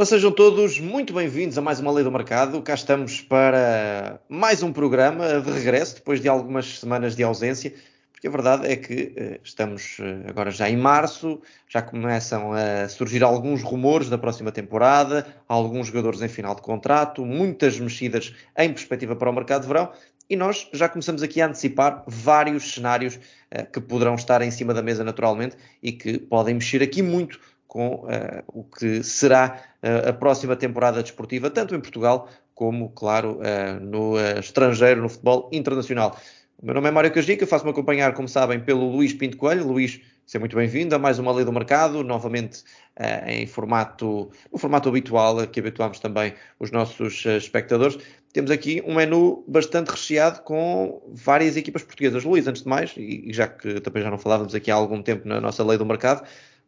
Ora, sejam todos muito bem-vindos a mais uma Lei do Mercado. Cá estamos para mais um programa de regresso, depois de algumas semanas de ausência, porque a verdade é que eh, estamos eh, agora já em março, já começam a surgir alguns rumores da próxima temporada, alguns jogadores em final de contrato, muitas mexidas em perspectiva para o mercado de verão, e nós já começamos aqui a antecipar vários cenários uh, que poderão estar em cima da mesa naturalmente e que podem mexer aqui muito com uh, o que será uh, a próxima temporada desportiva, tanto em Portugal como, claro, uh, no estrangeiro, no futebol internacional. O meu nome é Mário Cajica, faço-me acompanhar, como sabem, pelo Luís Pinto Coelho. Luís, seja muito bem-vindo a mais uma Lei do Mercado, novamente em formato, no formato habitual, que habituamos também os nossos espectadores. Temos aqui um menu bastante recheado com várias equipas portuguesas. Luís, antes de mais, e já que também já não falávamos aqui há algum tempo na nossa Lei do Mercado,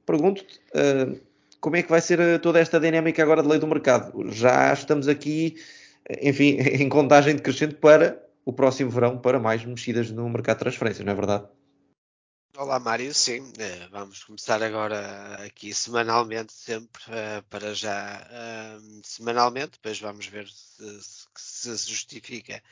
pergunto-te uh, como é que vai ser eh, toda esta dinâmica agora de lei do mercado. Já estamos aqui, eh, enfim, em contagem decrescente para o próximo verão, para mais mexidas no mercado de transferências, não é verdade? Olá Mário, sim, vamos começar agora aqui semanalmente, sempre para já semanalmente, depois vamos ver se se justifica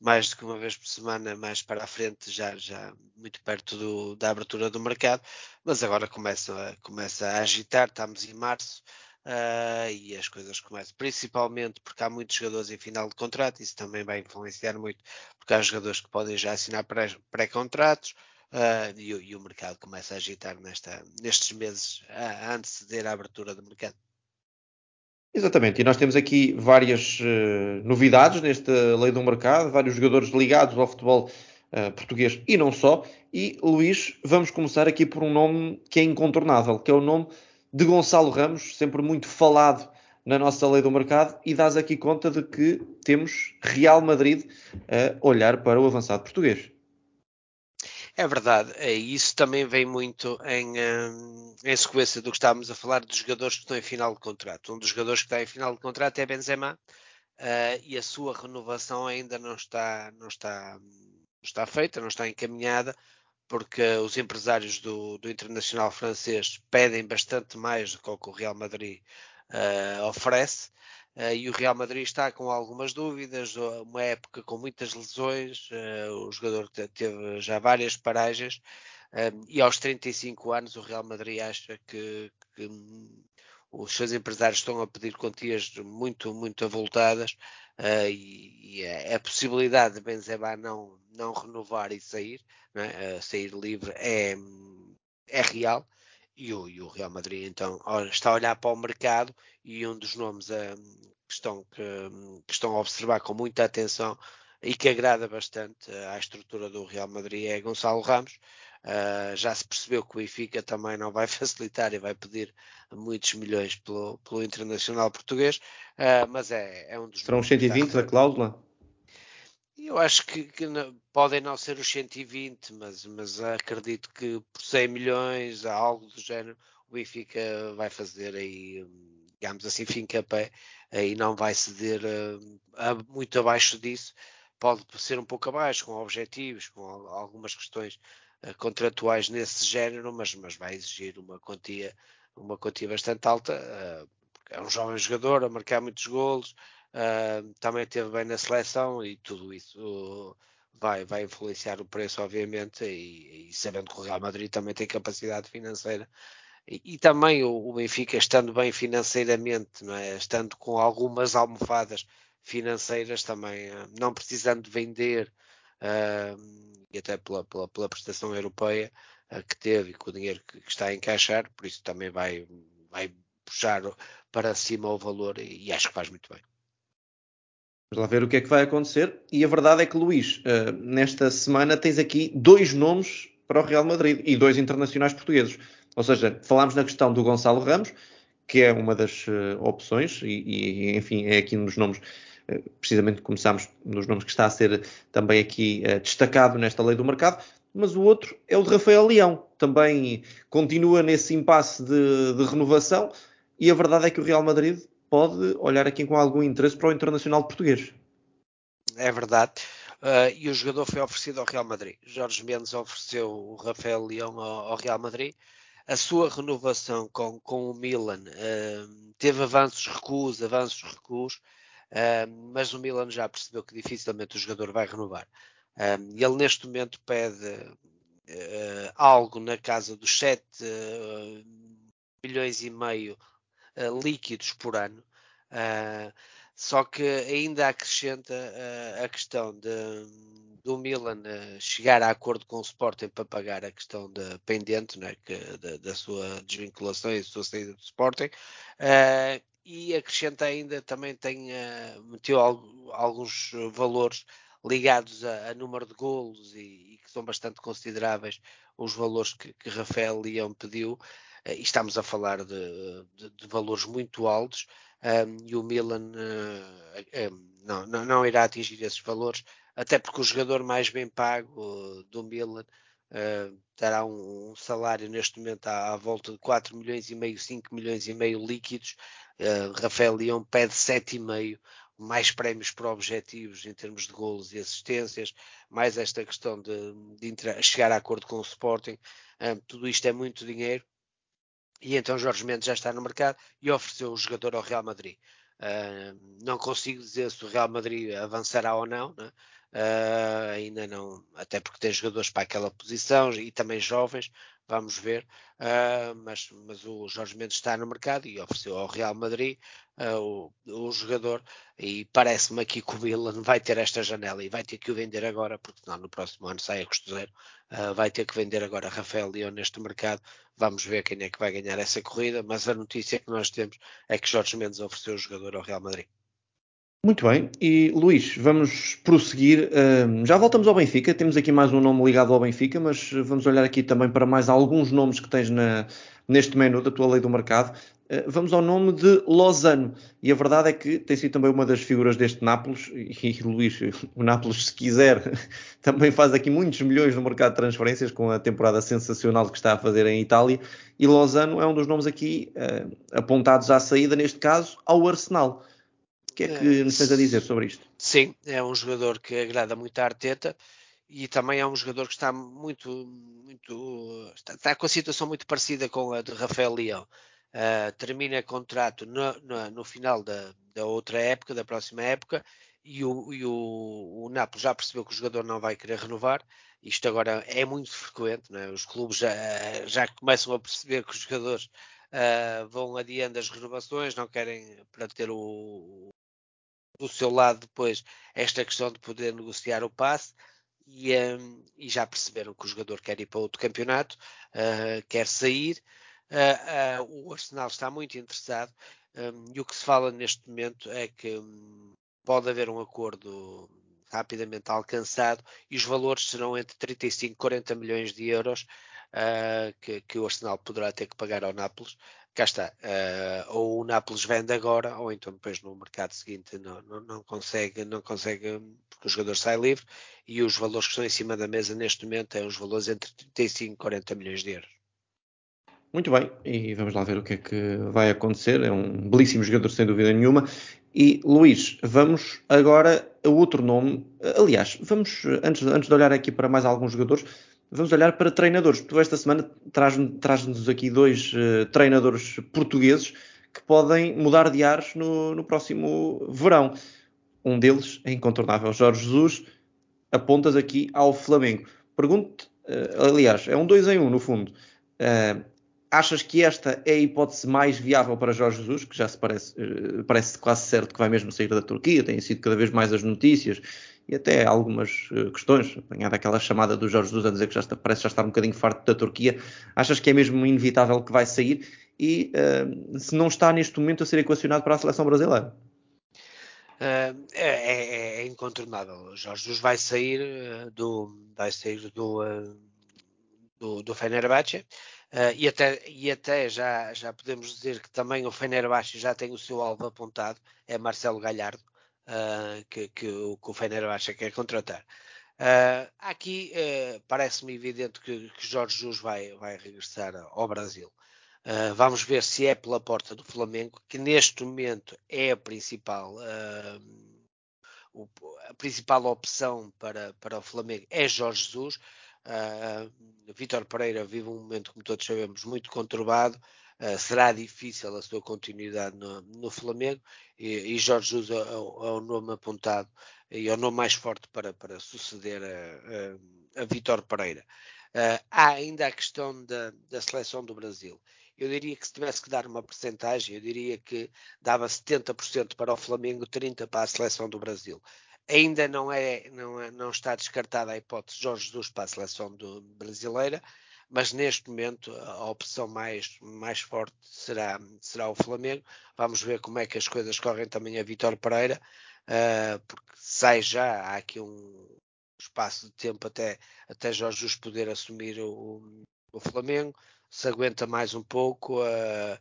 mais do que uma vez por semana, mais para a frente, já, já muito perto do, da abertura do mercado, mas agora começa, começa a agitar, estamos em março. Uh, e as coisas começam, principalmente porque há muitos jogadores em final de contrato, isso também vai influenciar muito, porque há jogadores que podem já assinar pré-contratos uh, e, e, o mercado começa a agitar nesta, nestes meses a anteceder a abertura do mercado. Exatamente, e nós temos aqui várias uh, novidades nesta lei do mercado, vários jogadores ligados ao futebol uh, português e não só. E Luís, vamos começar aqui por um nome que é incontornável, que é o nome de Gonçalo Ramos, sempre muito falado na nossa lei do mercado, e dás aqui conta de que temos Real Madrid a olhar para o avançado português. É verdade, é, isso também vem muito em, hum, em sequência do que estávamos a falar dos jogadores que estão em final de contrato. Um dos jogadores que está em final de contrato é Benzema uh, e a sua renovação ainda não está, não está, não está feita, não está encaminhada, porque os empresários do, do Internacional francês pedem bastante mais do que o Real Madrid uh, oferece. Uh, e o Real Madrid está com algumas dúvidas, uma época com muitas lesões, uh, o jogador teve já várias paragens uh, e aos 35 anos o Real Madrid acha que, que os seus empresários estão a pedir quantias muito, muito avultadas e, e a, a, possibilidade de Benzema não, não renovar e sair, é? sair livre é, é real. E o, e o, Real Madrid então está a olhar para o mercado e um dos nomes um, que, estão, que, que, estão a observar com muita atenção e que agrada bastante à estrutura do Real Madrid é Gonçalo Ramos. Uh, já se percebeu que o Benfica também não vai facilitar e vai pedir muitos milhões pelo, pelo internacional português, uh, mas é, é, um dos. Serão 120 da cláusula? Eu acho que, que não, podem não ser os 120, mas, mas acredito que por 100 milhões, algo do género, o Benfica vai fazer aí, digamos assim, fim capé e não vai ceder a, a, muito abaixo disso. Pode ser um pouco abaixo, com objetivos, com algumas questões uh, contratuais nesse género, mas, mas vai exigir uma quantia, uma quantia bastante alta. Uh, é um jovem jogador a marcar muitos golos, Uh, também esteve bem na seleção e tudo isso vai, vai influenciar o preço, obviamente, e, e sabendo que o Real Madrid também tem capacidade financeira. E, e também o, o, Benfica, estando bem financeiramente, é? estando com algumas almofadas financeiras também, uh, não precisando de vender, uh, e até pela, pela, pela prestação europeia que teve e com o dinheiro que, que, está a encaixar, por isso também vai, vai puxar para cima o valor e, e acho que faz muito bem. Vamos lá ver o que é que vai acontecer. E a verdade é que, Luís, uh, nesta semana tens aqui dois nomes para o Real Madrid e dois internacionais portugueses. Ou seja, falámos na questão do Gonçalo Ramos, que é uma das uh, opções, e, e, enfim, é aqui dos nomes, uh, precisamente começámos nos nomes que está a ser também aqui destacado nesta lei do mercado. Mas o outro é o de Rafael Leão, também continua nesse impasse de, de renovação. E a verdade é que o Real Madrid pode olhar aqui com algum interesse para o internacional português. É verdade. Uh, e o jogador foi oferecido ao Real Madrid. Jorge Mendes ofereceu o Rafael Leão ao, ao Real Madrid. A sua renovação com, com o Milan uh, teve avanços, recuos, avanços, recuos, mas o Milan já percebeu que dificilmente o jogador vai renovar. Ele neste momento pede uh, algo na casa dos 7 uh, milhões e meio uh, líquidos por ano. só que ainda acrescenta a questão de, do Milan chegar a acordo com o Sporting para pagar a questão da pendente, né, que, da, da, sua desvinculação e da sua saída do Sporting, e acrescenta ainda também tem uh, meteu alguns valores ligados a, a número de golos e, e, que são bastante consideráveis os valores que, que Rafael Leão pediu. Uh, e estamos a falar de, de, de valores muito altos um, e o Milan uh, um, não, não, não, irá atingir esses valores, até porque o jogador mais bem pago do Milan uh, terá um, um, salário neste momento à, à, volta de 4 milhões e meio, 5 milhões e meio líquidos. Uh, Rafael Leão pede 7,5 mais prémios por objetivos em termos de golos e assistências, mais esta questão de, de chegar a acordo com o Sporting, um, tudo isto é muito dinheiro. E então Jorge Mendes já está no mercado e ofereceu o jogador ao Real Madrid. Uh, não consigo dizer se o Real Madrid avançará ou não, né? Uh, ainda não, até porque tem jogadores para aquela posição e também jovens, vamos ver, uh, mas, mas, o Jorge Mendes está no mercado e ofereceu ao Real Madrid uh, o, o, jogador. E parece-me aqui que o Milan vai ter esta janela e vai ter que o vender agora, porque senão no próximo ano sai a custo zero, vai ter que vender agora Rafael Leão neste mercado, vamos ver quem é que vai ganhar essa corrida, mas a notícia que nós temos é que Jorge Mendes ofereceu o jogador ao Real Madrid. Muito bem, e Luís, vamos prosseguir. Já voltamos ao Benfica, temos aqui mais um nome ligado ao Benfica, mas vamos olhar aqui também para mais alguns nomes que tens na, neste menu da tua lei do mercado. Uh, vamos ao nome de Lozano, e a verdade é que tem sido também uma das figuras deste Nápoles, e, Luís, o Nápoles, se quiser, também faz aqui muitos milhões no mercado de transferências com a temporada sensacional que está a fazer em Itália, e Lozano é um dos nomes aqui uh, apontados à saída, neste caso, ao Arsenal que é que nos tens a dizer sobre isto? Sim, é um jogador que agrada muito a Arteta e também é um jogador que está muito, muito está, está com a situação muito parecida com a de Rafael Leão. Uh, termina contrato no, no, no final da, da, outra época, da próxima época, e, o, e o, o Nápoles já percebeu que o jogador não vai querer renovar. Isto agora é muito frequente, é? os clubes já, já começam a perceber que os jogadores uh, vão adiando as renovações, não querem para ter o, do seu lado depois esta questão de poder negociar o passe e, um, e já perceberam que o jogador quer ir para outro campeonato, uh, quer sair. Uh, uh, o Arsenal está muito interessado um, e o que se fala neste momento é que um, pode haver um acordo rapidamente alcançado e os valores serão entre 35 e 40 milhões de euros que, que, o Arsenal poderá ter que pagar ao Nápoles cá está, uh, ou o Nápoles vende agora, ou então depois no mercado seguinte não, não, não, consegue, não consegue, porque o jogador sai livre, e os valores que estão em cima da mesa neste momento é os valores entre 35 e 40 milhões de euros. Muito bem, e vamos lá ver o que é que vai acontecer. É um belíssimo jogador, sem dúvida nenhuma. E Luís, vamos agora a outro nome. Aliás, vamos, antes, antes de olhar aqui para mais alguns jogadores, vamos olhar para treinadores. Tu esta semana traz-nos traz aqui dois uh, treinadores portugueses que podem mudar de ares no, no, próximo verão. Um deles é incontornável, Jorge Jesus. Apontas aqui ao Flamengo. Pergunto, uh, aliás, é um 2 em 1 um, no fundo. Uh, achas que esta é a hipótese mais viável para Jorge Jesus, que já se parece, parece quase certo que vai mesmo sair da Turquia, têm sido cada vez mais as notícias e até algumas uh, questões, apanhada aquela chamada do Jorge Jesus a dizer que já está, parece já estar um bocadinho farto da Turquia, achas que é mesmo inevitável que vai sair e uh, se não está neste momento a ser equacionado para a seleção brasileira? Uh, é, é, é, incontornável. Jorge Jesus vai sair do vai sair do do, do Fenerbahçe uh, e até e até já já podemos dizer que também o Fenerbahçe já tem o seu alvo apontado é Marcelo Galhardo uh, que, que, o, que Fenerbahçe quer contratar. Uh, aqui uh, parece-me evidente que, que, Jorge Jesus vai, vai regressar ao Brasil. Uh, vamos ver se é pela porta do Flamengo, que neste momento é a principal, o, a principal opção para, para o Flamengo é Jorge Jesus. Vítor Pereira vive um momento, como todos sabemos, muito conturbado. Uh, será difícil a sua continuidade no, no Flamengo e, e, Jorge Jesus é, é, é, o nome apontado e é o nome mais forte para, para suceder a, a, a Vitor Pereira. Uh, há ainda a questão da, da seleção do Brasil. Eu diria que se tivesse que dar uma percentagem, eu diria que dava 70% para o Flamengo, 30% para a seleção do Brasil. Ainda não, é, não, é, não está descartada a hipótese de Jorge Jesus para a seleção do, brasileira, mas neste momento a opção mais, mais forte será, será o Flamengo. Vamos ver como é que as coisas correm também a Vitor Pereira, uh, porque sai já, há aqui um espaço de tempo até, até Jorge Jesus poder assumir o, o Flamengo, se aguenta mais um pouco. Uh,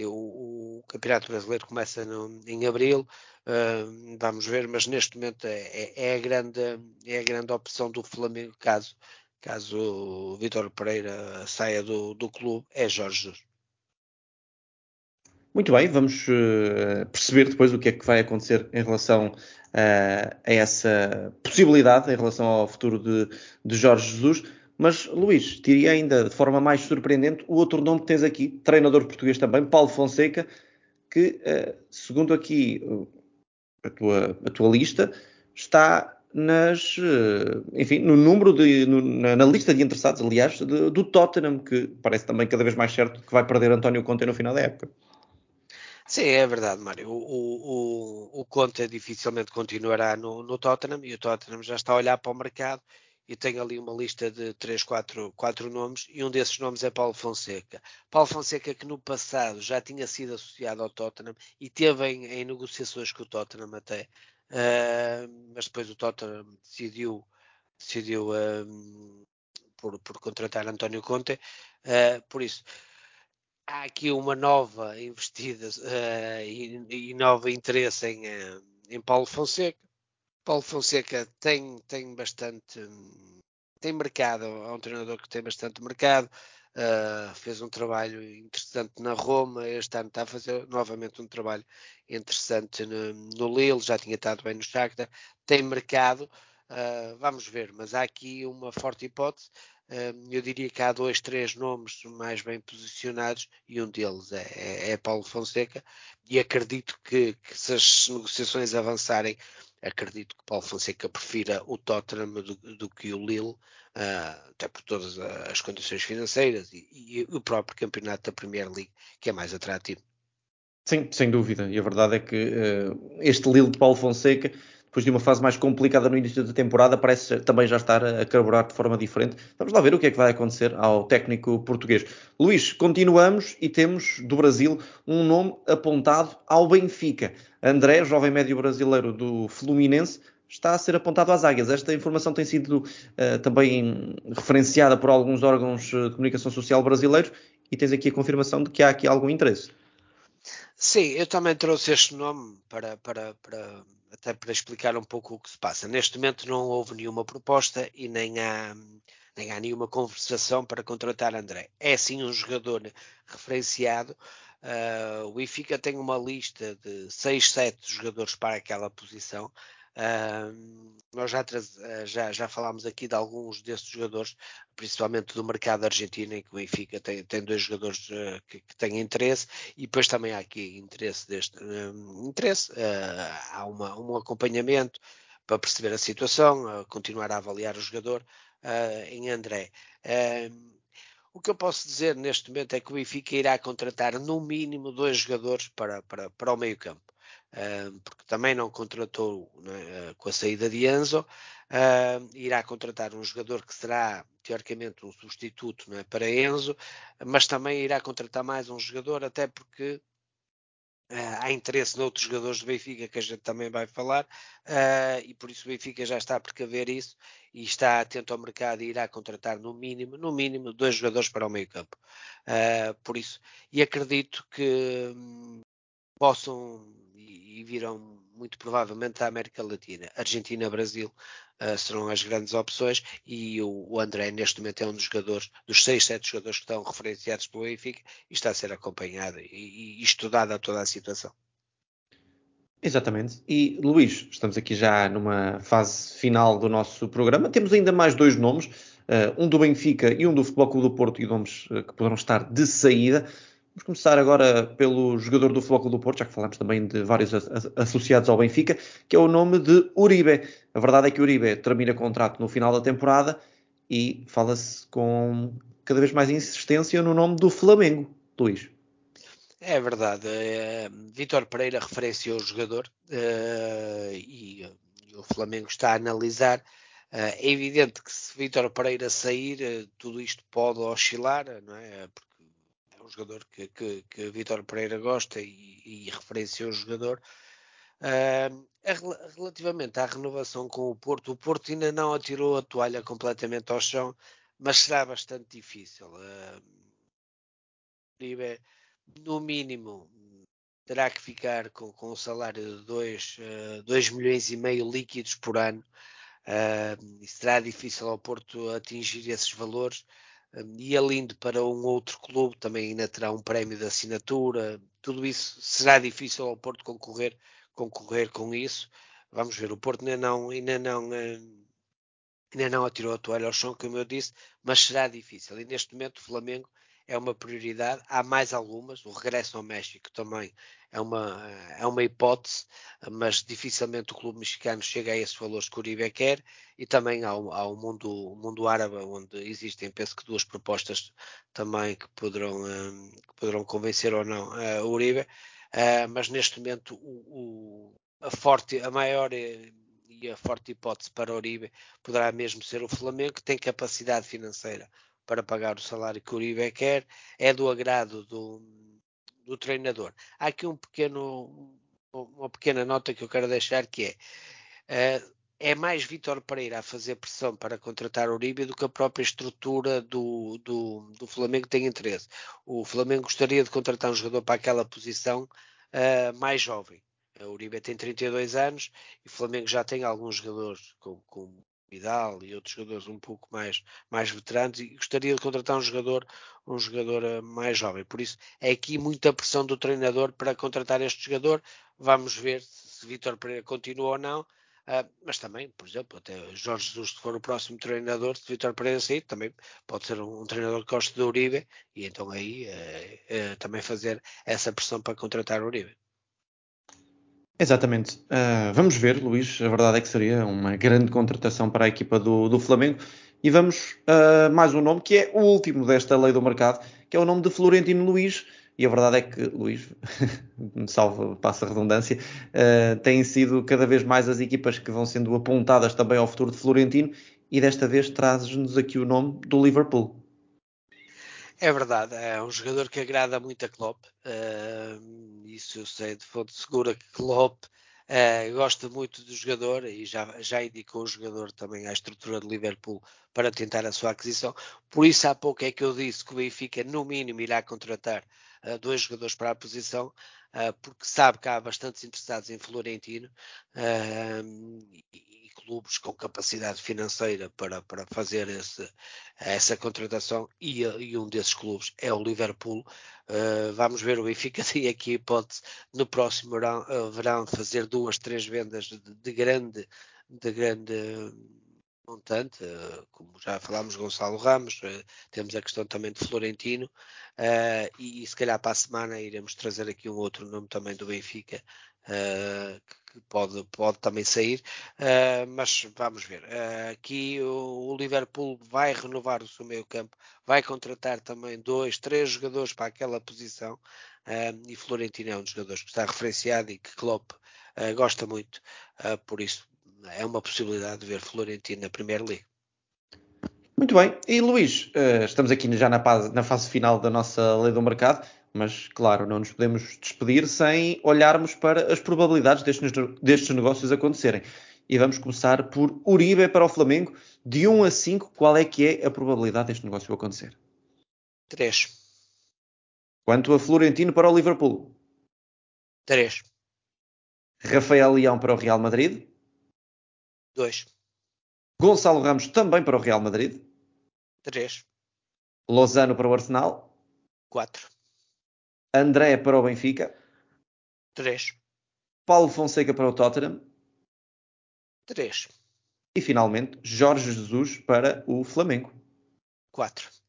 o, o, Campeonato Brasileiro começa no, em abril, uh, vamos ver, mas neste momento é, é, é, a grande, é a grande opção do Flamengo, caso, caso o Vitor Pereira saia do, do clube, é Jorge Jesus. Muito bem, vamos uh, perceber depois o que é que vai acontecer em relação uh, a essa possibilidade, em relação ao futuro de, de Jorge Jesus. Mas, Luís, diria ainda de forma mais surpreendente o outro nome que tens aqui, treinador português também, Paulo Fonseca, que, eh, segundo aqui a tua, a tua lista, está nas, eh, enfim, no número de, no, na, lista de interessados, aliás, de, do Tottenham, que parece também cada vez mais certo que vai perder António Conte no final da época. Sim, é verdade, Mário. O, o, o Conte dificilmente continuará no, no Tottenham e o Tottenham já está a olhar para o mercado e tenho ali uma lista de 3, 4, 4 nomes e um desses nomes é Paulo Fonseca. Paulo Fonseca que no passado já tinha sido associado ao Tottenham e teve em, em negociações com o Tottenham até, mas depois o Tottenham decidiu, decidiu uh, por, por, contratar António Conte, uh, por isso há aqui uma nova investida e, e nova interesse em, em Paulo Fonseca. Paulo Fonseca tem, tem bastante tem mercado, é um treinador que tem bastante mercado, uh, fez um trabalho interessante na Roma, este ano está a fazer novamente um trabalho interessante no, no Lille, já tinha estado bem no Shakhtar, tem mercado, uh, vamos ver, mas há aqui uma forte hipótese, uh, eu diria que há dois, três nomes mais bem posicionados e um deles é, é, é Paulo Fonseca e acredito que, que se as negociações avançarem acredito que Paulo Fonseca prefira o Tottenham do, do que o Lille, até por todas as condições financeiras e, e, o próprio campeonato da Premier League, que é mais atrativo. Sim, sem dúvida. E a verdade é que uh, este Lille de Paulo Fonseca depois de uma fase mais complicada no início da temporada, parece também já estar a carburar de forma diferente. Vamos lá ver o que é que vai acontecer ao técnico português. Luís, continuamos e temos do Brasil um nome apontado ao Benfica. André, jovem médio brasileiro do Fluminense, está a ser apontado às águias. Esta informação tem sido uh, também referenciada por alguns órgãos de comunicação social brasileiros e tens aqui a confirmação de que há aqui algum interesse. Sim, eu também trouxe este nome para, para, para até para explicar um pouco o que se passa. Neste momento não houve nenhuma proposta e nem há, nem há nenhuma conversação para contratar André. É sim um jogador referenciado. Uh, o Benfica tem uma lista de 6, 7 jogadores para aquela posição. Uh, nós já, ah, já, já falámos aqui de alguns desses jogadores, principalmente do mercado argentino, em que o Benfica tem, tem dois jogadores uh, que, que, têm interesse, e depois também há aqui interesse deste uh, interesse, há uma, um acompanhamento para perceber a situação, continuar a avaliar o jogador em André. O que eu posso dizer neste momento é que o Benfica irá contratar no mínimo dois jogadores para, para, para o meio campo porque também não contratou né, com a saída de Enzo, irá contratar um jogador que será teoricamente um substituto né, para Enzo, mas também irá contratar mais um jogador, até porque Uh, há interesse noutros jogadores do Benfica que a gente também vai falar uh, e por isso o Benfica já está a precaver isso e está atento ao mercado e irá contratar no mínimo, no mínimo dois jogadores para o meio campo. Uh, por isso, e acredito que um, possam e virão muito provavelmente à América Latina. Argentina, Brasil uh, serão as grandes opções e o, o, André neste momento é um dos jogadores, dos 6, 7 jogadores que estão referenciados pelo Benfica e está a ser acompanhado e, e estudada toda a situação. Exatamente. E Luís, estamos aqui já numa fase final do nosso programa. Temos ainda mais dois nomes, uh, um do Benfica e um do Futebol Clube do Porto, e nomes uh, que poderão estar de saída. Vamos começar agora pelo jogador do Futebol do Porto, já que falamos também de vários associados ao Benfica, que é o nome de Uribe. A verdade é que Uribe termina contrato no final da temporada e fala-se com cada vez mais insistência no nome do Flamengo, Luís. É verdade. É, Vítor Pereira referenciou o jogador uh, e, o Flamengo está a analisar. Uh, é evidente que se Vítor Pereira sair, uh, tudo isto pode oscilar, não é? Porque um jogador que, que, que Pereira gosta e, e referencia o jogador. Uh, relativamente à renovação com o Porto, o Porto ainda não atirou a toalha completamente ao chão, mas será bastante difícil. Uh, no mínimo, terá que ficar com, com um salário de 2 uh, milhões e meio líquidos por ano. Uh, será difícil ao Porto atingir esses valores e ele indo para um outro clube também ainda terá um prémio de assinatura, tudo isso será difícil ao Porto concorrer, concorrer com isso. Vamos ver, o Porto ainda não, ainda não, eh, ainda não atirou a toalha ao chão, como eu disse, mas será difícil. E neste momento o Flamengo é uma prioridade. Há mais algumas. O regresso ao México também é uma, é uma hipótese, mas dificilmente o clube mexicano chega a esses valores que o Uribe quer. E também há, o, há o, mundo, o mundo árabe, onde existem, penso que duas propostas também que poderão, um, que poderão convencer ou não uh, o Uribe. Uh, mas neste momento o, a, forte, a maior e a forte hipótese para o Uribe poderá mesmo ser o Flamengo, que tem capacidade financeira para pagar o salário que o Uribe quer, é do agrado do, do treinador. Há aqui um pequeno, uma pequena nota que eu quero deixar que é uh, é mais Vítor Pereira a fazer pressão para contratar o Uribe do que a própria estrutura do, do, do Flamengo tem interesse. O Flamengo gostaria de contratar um jogador para aquela posição uh, mais jovem. O Uribe tem 32 anos e o Flamengo já tem alguns jogadores com, com Vidal e outros jogadores um pouco mais, mais veteranos e gostaria de contratar um jogador, um jogador eh, mais jovem. Por isso é aqui muita pressão do treinador para contratar este jogador. Vamos ver se Vitor Pereira continua ou não. Uh, mas também, por exemplo, até Jorge Jesus, se for o próximo treinador, se Vitor Pereira sair, também pode ser um, um treinador que goste do Uribe e então aí uh, uh, também fazer essa pressão para contratar o Uribe. Exatamente. Uh, vamos ver, Luís. A verdade é que seria uma grande contratação para a equipa do, do Flamengo. E vamos a uh, mais um nome que é o último desta lei do mercado, que é o nome de Florentino Luís. E a verdade é que, Luís, salvo, passa a redundância, uh, têm sido cada vez mais as equipas que vão sendo apontadas também ao futuro de Florentino. E desta vez traz-nos aqui o nome do Liverpool. É verdade, é um jogador que agrada muito a Klopp. Uh, isso eu sei de fonte segura que Klopp uh, gosta muito do jogador e já, já indicou o jogador também à estrutura do Liverpool para tentar a sua aquisição. Por isso, há pouco é que eu disse que o Benfica, no mínimo, irá contratar uh, dois jogadores para a posição, porque sabe que há bastantes interessados em Florentino e, clubes com capacidade financeira para, para fazer esse, essa contratação e, e, um desses clubes é o Liverpool. Uh, vamos ver, o Benfica tem aqui hipótese no próximo verão, uh, verão fazer duas, três vendas de, de grande, de grande montante, uh, como já falámos, Gonçalo Ramos, temos a questão também de Florentino, e, e se calhar para a semana iremos trazer aqui um outro nome também do Benfica, que pode, pode também sair, mas vamos ver. Aqui o, Liverpool vai renovar o seu meio campo, vai contratar também dois, três jogadores para aquela posição e Florentino é um dos jogadores que está referenciado e que Klopp gosta muito, por isso é uma possibilidade de ver Florentino na Primeira Liga. Muito bem, e Luís, estamos aqui já na fase, na fase final da nossa lei do mercado. Mas, claro, não nos podemos despedir sem olharmos para as probabilidades destes, destes negócios acontecerem. E vamos começar por Uribe para o Flamengo. De 1 a 5, qual é que é a probabilidade deste negócio acontecer? 3. Quanto a Florentino para o Liverpool? 3. Rafael Leão para o Real Madrid? 2. Gonçalo Ramos também para o Real Madrid? 3. Lozano para o Arsenal? 4. André para o Benfica. 3. Paulo Fonseca para o Tottenham. 3. E finalmente Jorge Jesus para o Flamengo. 4.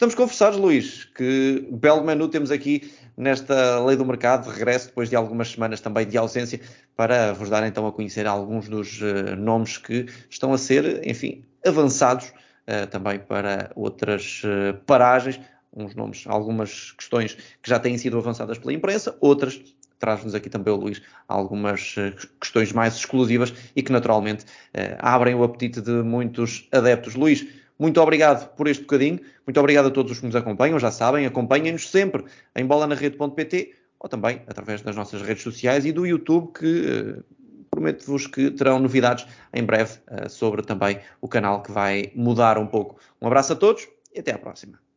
Estamos conversados, Luís, que belo menu temos aqui nesta lei do mercado de regresso, depois de algumas semanas também de ausência, para vos dar então a conhecer alguns dos uh, nomes que estão a ser, enfim, avançados uh, também para outras uh, paragens. Uns nomes, algumas questões que já têm sido avançadas pela imprensa, outras traz-nos aqui também o Luís algumas questões mais exclusivas e que naturalmente abrem o apetite de muitos adeptos. Luís, muito obrigado por este bocadinho. Muito obrigado a todos os que nos acompanham. Já sabem, acompanhem-nos sempre em bolanarrede.pt ou também através das nossas redes sociais e do YouTube, que uh, prometo-vos que terão novidades em breve uh, sobre também o canal que vai mudar um pouco. Um abraço a todos e até à próxima.